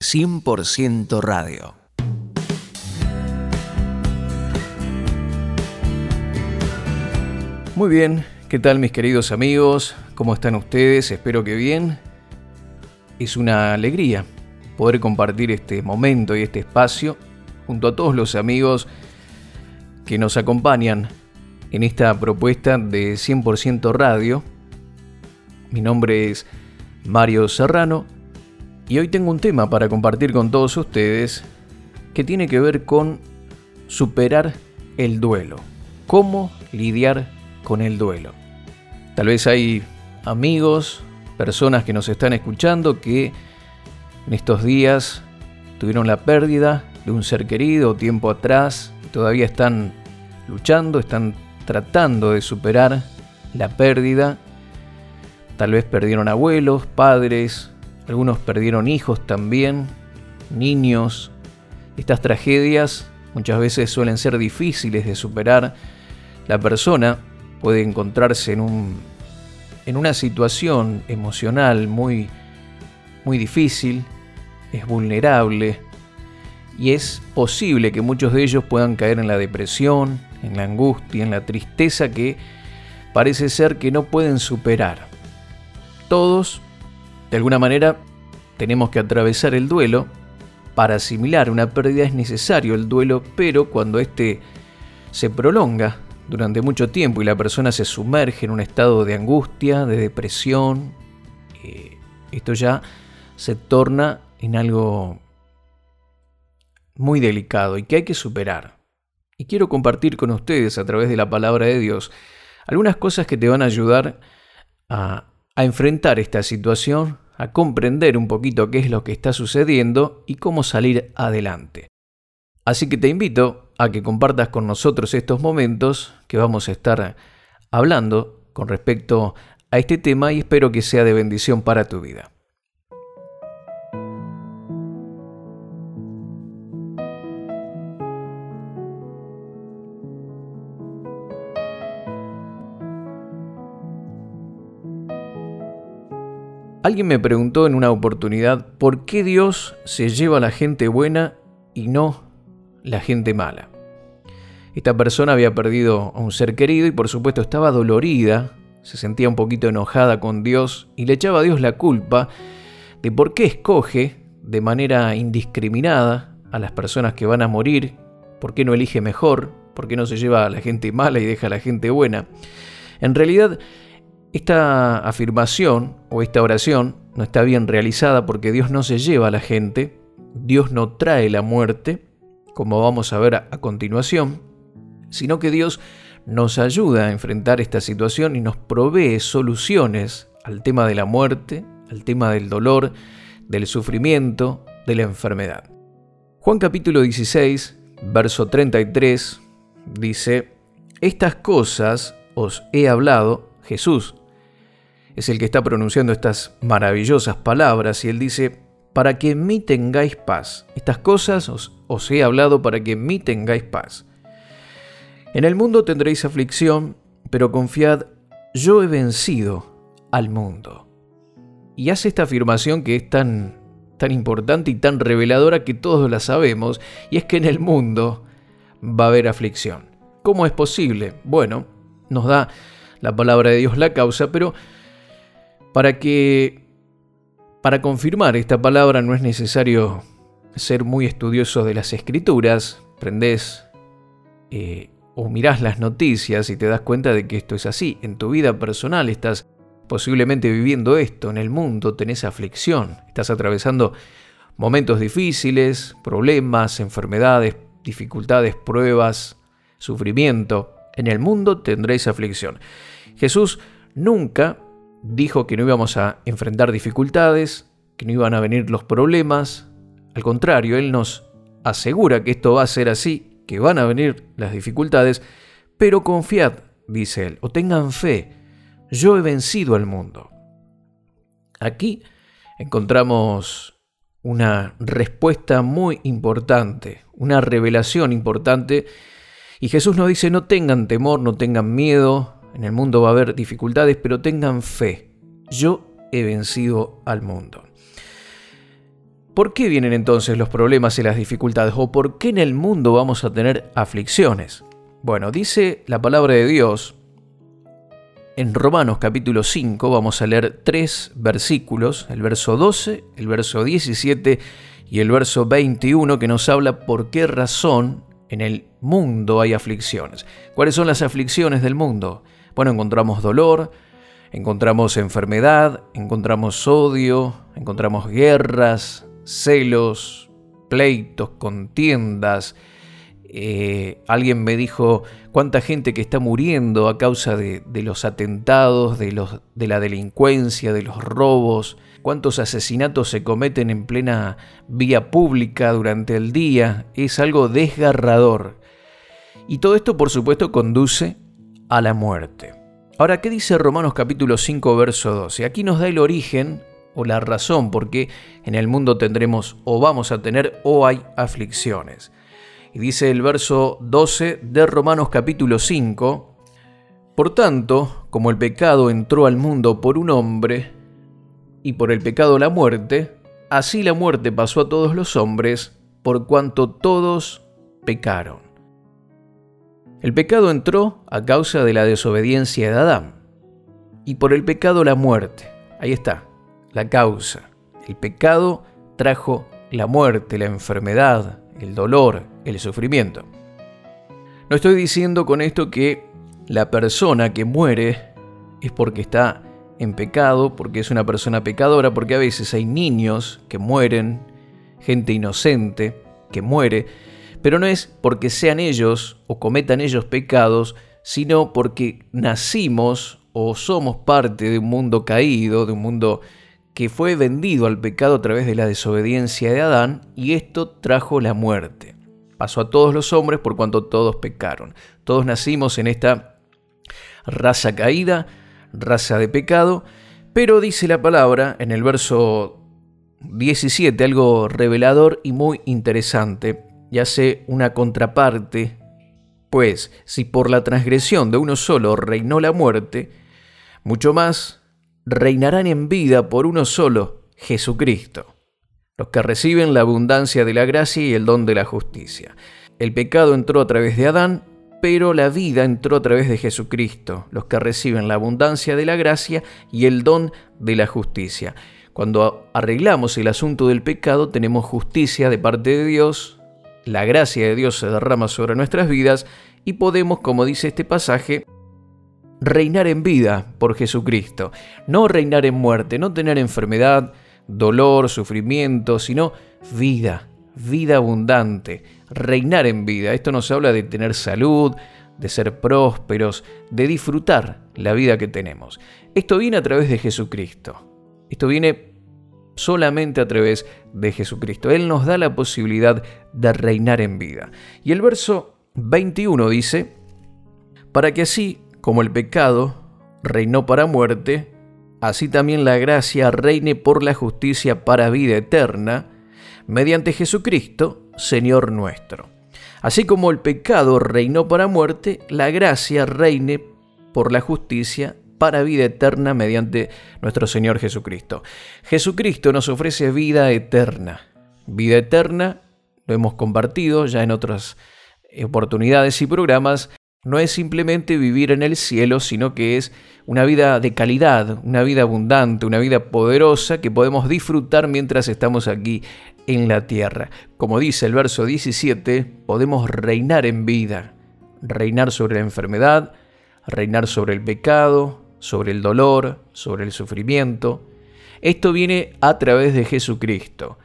100% radio. Muy bien, ¿qué tal mis queridos amigos? ¿Cómo están ustedes? Espero que bien. Es una alegría poder compartir este momento y este espacio junto a todos los amigos que nos acompañan en esta propuesta de 100% radio. Mi nombre es Mario Serrano y hoy tengo un tema para compartir con todos ustedes que tiene que ver con superar el duelo. ¿Cómo lidiar con el duelo? Tal vez hay amigos, personas que nos están escuchando que en estos días tuvieron la pérdida de un ser querido tiempo atrás y todavía están luchando, están tratando de superar la pérdida. Tal vez perdieron abuelos, padres, algunos perdieron hijos también, niños. Estas tragedias muchas veces suelen ser difíciles de superar. La persona puede encontrarse en, un, en una situación emocional muy, muy difícil, es vulnerable y es posible que muchos de ellos puedan caer en la depresión, en la angustia, en la tristeza que parece ser que no pueden superar. Todos de alguna manera, tenemos que atravesar el duelo. Para asimilar una pérdida es necesario el duelo, pero cuando éste se prolonga durante mucho tiempo y la persona se sumerge en un estado de angustia, de depresión, eh, esto ya se torna en algo muy delicado y que hay que superar. Y quiero compartir con ustedes a través de la palabra de Dios algunas cosas que te van a ayudar a a enfrentar esta situación, a comprender un poquito qué es lo que está sucediendo y cómo salir adelante. Así que te invito a que compartas con nosotros estos momentos que vamos a estar hablando con respecto a este tema y espero que sea de bendición para tu vida. Alguien me preguntó en una oportunidad por qué Dios se lleva a la gente buena y no la gente mala. Esta persona había perdido a un ser querido y por supuesto estaba dolorida, se sentía un poquito enojada con Dios y le echaba a Dios la culpa de por qué escoge de manera indiscriminada a las personas que van a morir, por qué no elige mejor, por qué no se lleva a la gente mala y deja a la gente buena. En realidad, esta afirmación o esta oración no está bien realizada porque Dios no se lleva a la gente, Dios no trae la muerte, como vamos a ver a, continuación, sino que Dios nos ayuda a enfrentar esta situación y nos provee soluciones al tema de la muerte, al tema del dolor, del sufrimiento, de la enfermedad. Juan capítulo 16, verso 33 dice, Estas cosas os he hablado, Jesús es el que está pronunciando estas maravillosas palabras y él dice, para que en mí tengáis paz. Estas cosas os, he hablado para que en mí tengáis paz. En el mundo tendréis aflicción, pero confiad, yo he vencido al mundo. Y hace esta afirmación que es tan, tan importante y tan reveladora que todos la sabemos, y es que en el mundo va a haber aflicción. ¿Cómo es posible? Bueno, nos da la palabra de Dios la causa, pero para que, para confirmar esta palabra no es necesario ser muy estudioso de las escrituras, prendés eh, o mirás las noticias y te das cuenta de que esto es así. En tu vida personal estás posiblemente viviendo esto, en el mundo tenés aflicción, estás atravesando momentos difíciles, problemas, enfermedades, dificultades, pruebas, sufrimiento. En el mundo tendréis aflicción. Jesús nunca dijo que no íbamos a enfrentar dificultades, que no iban a venir los problemas. Al contrario, Él nos asegura que esto va a ser así, que van a venir las dificultades, pero confiad, dice Él, o tengan fe, yo he vencido al mundo. Aquí encontramos una respuesta muy importante, una revelación importante, y Jesús nos dice, no tengan temor, no tengan miedo, en el mundo va a haber dificultades, pero tengan fe. Yo he vencido al mundo. ¿Por qué vienen entonces los problemas y las dificultades? ¿O por qué en el mundo vamos a tener aflicciones? Bueno, dice la palabra de Dios en Romanos capítulo 5, vamos a leer tres versículos, el verso 12, el verso 17 y el verso 21, que nos habla por qué razón en el mundo hay aflicciones. ¿Cuáles son las aflicciones del mundo? Bueno, encontramos dolor, encontramos enfermedad, encontramos odio, encontramos guerras, celos, pleitos, contiendas. Eh, alguien me dijo cuánta gente que está muriendo a causa de, los atentados, de, los, de la delincuencia, de los robos, cuántos asesinatos se cometen en plena vía pública durante el día. Es algo desgarrador. Y todo esto, por supuesto, conduce a la muerte. Ahora, ¿qué dice Romanos capítulo 5, verso 12? Aquí nos da el origen o la razón por qué en el mundo tendremos o vamos a tener o hay aflicciones. Y dice el verso 12 de Romanos capítulo 5, Por tanto, como el pecado entró al mundo por un hombre, y por el pecado la muerte, así la muerte pasó a todos los hombres, por cuanto todos pecaron. El pecado entró a causa de la desobediencia de Adán, y por el pecado la muerte. Ahí está, la causa. El pecado trajo la muerte, la enfermedad, el dolor, el sufrimiento. No estoy diciendo con esto que la persona que muere es porque está en pecado, porque es una persona pecadora, porque a veces hay niños que mueren, gente inocente que muere, pero no es porque sean ellos o cometan ellos pecados, sino porque nacimos o somos parte de un mundo caído, de un mundo que fue vendido al pecado a través de la desobediencia de Adán, y esto trajo la muerte. Pasó a todos los hombres por cuanto todos pecaron. Todos nacimos en esta raza caída, raza de pecado, pero dice la palabra en el verso 17 algo revelador y muy interesante, y hace una contraparte, pues si por la transgresión de uno solo reinó la muerte, mucho más reinarán en vida por uno solo, Jesucristo, los que reciben la abundancia de la gracia y el don de la justicia. El pecado entró a través de Adán, pero la vida entró a través de Jesucristo, los que reciben la abundancia de la gracia y el don de la justicia. Cuando arreglamos el asunto del pecado, tenemos justicia de parte de Dios, la gracia de Dios se derrama sobre nuestras vidas y podemos, como dice este pasaje, reinar en vida por Jesucristo, no reinar en muerte, no tener enfermedad, dolor, sufrimiento, sino vida, vida abundante, reinar en vida. Esto nos habla de tener salud, de ser prósperos, de disfrutar la vida que tenemos. Esto viene a través de Jesucristo. Esto viene solamente a través de Jesucristo. Él nos da la posibilidad de reinar en vida. Y el verso 21 dice, para que así como el pecado reinó para muerte, así también la gracia reine por la justicia para vida eterna, mediante Jesucristo, Señor nuestro. Así como el pecado reinó para muerte, la gracia reine por la justicia para vida eterna mediante nuestro Señor Jesucristo. Jesucristo nos ofrece vida eterna. Vida eterna, lo hemos compartido ya en otras oportunidades y programas, no es simplemente vivir en el cielo, sino que es una vida de calidad, una vida abundante, una vida poderosa que podemos disfrutar mientras estamos aquí en la tierra. Como dice el verso 17, podemos reinar en vida, reinar sobre la enfermedad, reinar sobre el pecado, sobre el dolor, sobre el sufrimiento. Esto viene a través de Jesucristo.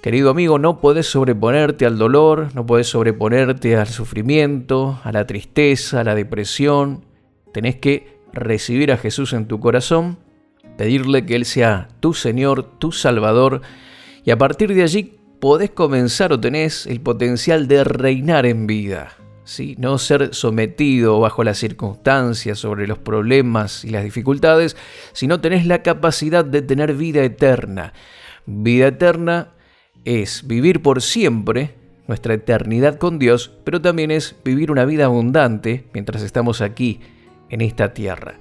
Querido amigo, no puedes sobreponerte al dolor, no puedes sobreponerte al sufrimiento, a la tristeza, a la depresión. Tenés que recibir a Jesús en tu corazón, pedirle que Él sea tu Señor, tu Salvador, y a partir de allí podés comenzar o tenés el potencial de reinar en vida. ¿Sí? No ser sometido bajo las circunstancias, sobre los problemas y las dificultades, sino tenés la capacidad de tener vida eterna. Vida eterna es vivir por siempre nuestra eternidad con Dios, pero también es vivir una vida abundante mientras estamos aquí, en esta tierra.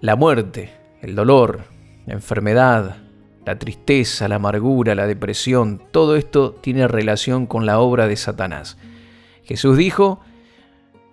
La muerte, el dolor, la enfermedad, la tristeza, la amargura, la depresión, todo esto tiene relación con la obra de Satanás. Jesús dijo,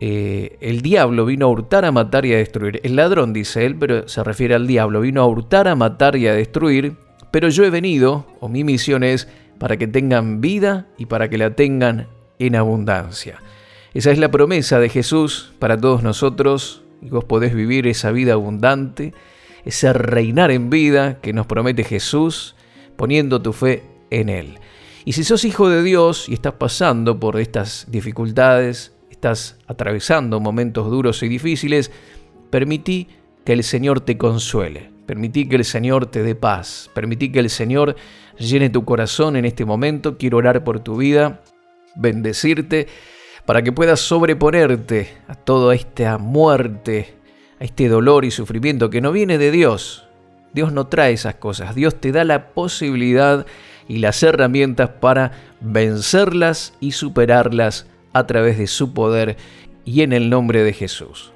eh, el diablo vino a hurtar, a matar y a destruir. El ladrón, dice él, pero se refiere al diablo, vino a hurtar, a matar y a destruir, pero yo he venido, o mi misión es, para que tengan vida y para que la tengan en abundancia. Esa es la promesa de Jesús para todos nosotros y vos podés vivir esa vida abundante, ese reinar en vida que nos promete Jesús poniendo tu fe en Él. Y si sos hijo de Dios y estás pasando por estas dificultades, estás atravesando momentos duros y difíciles, permití que el Señor te consuele, permití que el Señor te dé paz, permití que el Señor llene tu corazón en este momento. Quiero orar por tu vida, bendecirte, para que puedas sobreponerte a toda esta muerte, a este dolor y sufrimiento que no viene de Dios. Dios no trae esas cosas, Dios te da la posibilidad y las herramientas para vencerlas y superarlas a través de su poder y en el nombre de Jesús.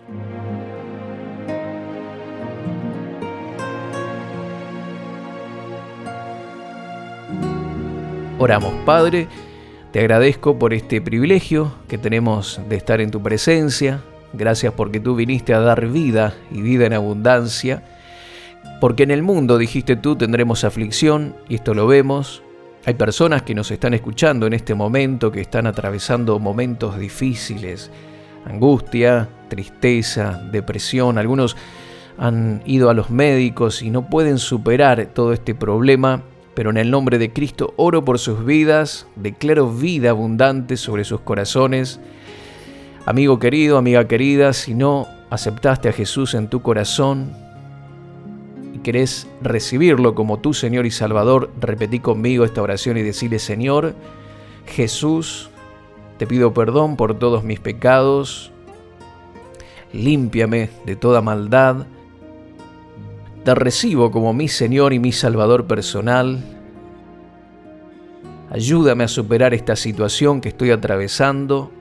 Oramos, Padre, te agradezco por este privilegio que tenemos de estar en tu presencia. Gracias porque tú viniste a dar vida y vida en abundancia. Porque en el mundo, dijiste tú, tendremos aflicción, y esto lo vemos, hay personas que nos están escuchando en este momento, que están atravesando momentos difíciles, angustia, tristeza, depresión. Algunos han ido a los médicos y no pueden superar todo este problema, pero en el nombre de Cristo oro por sus vidas, declaro vida abundante sobre sus corazones. Amigo querido, amiga querida, si no aceptaste a Jesús en tu corazón, querés recibirlo como tu Señor y Salvador, repetí conmigo esta oración y decirle, Señor, Jesús, te pido perdón por todos mis pecados, límpiame de toda maldad, te recibo como mi Señor y mi Salvador personal, ayúdame a superar esta situación que estoy atravesando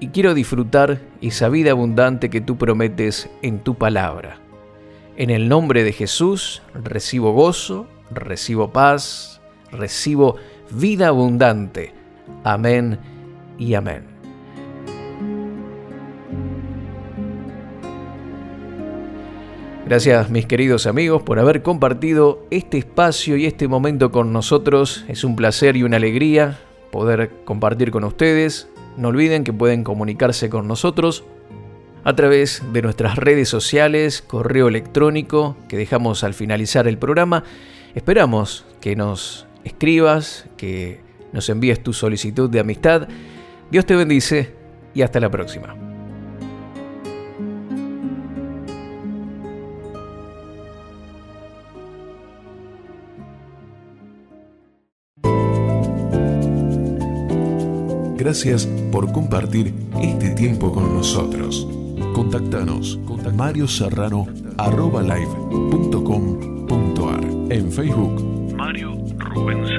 y quiero disfrutar esa vida abundante que tú prometes en tu palabra. En el nombre de Jesús recibo gozo, recibo paz, recibo vida abundante. Amén y amén. Gracias mis queridos amigos por haber compartido este espacio y este momento con nosotros. Es un placer y una alegría poder compartir con ustedes. No olviden que pueden comunicarse con nosotros a través de nuestras redes sociales, correo electrónico que dejamos al finalizar el programa. Esperamos que nos escribas, que nos envíes tu solicitud de amistad. Dios te bendice y hasta la próxima. Gracias por compartir este tiempo con nosotros. Contactanos con Mario Serrano En Facebook, Mario Serrano.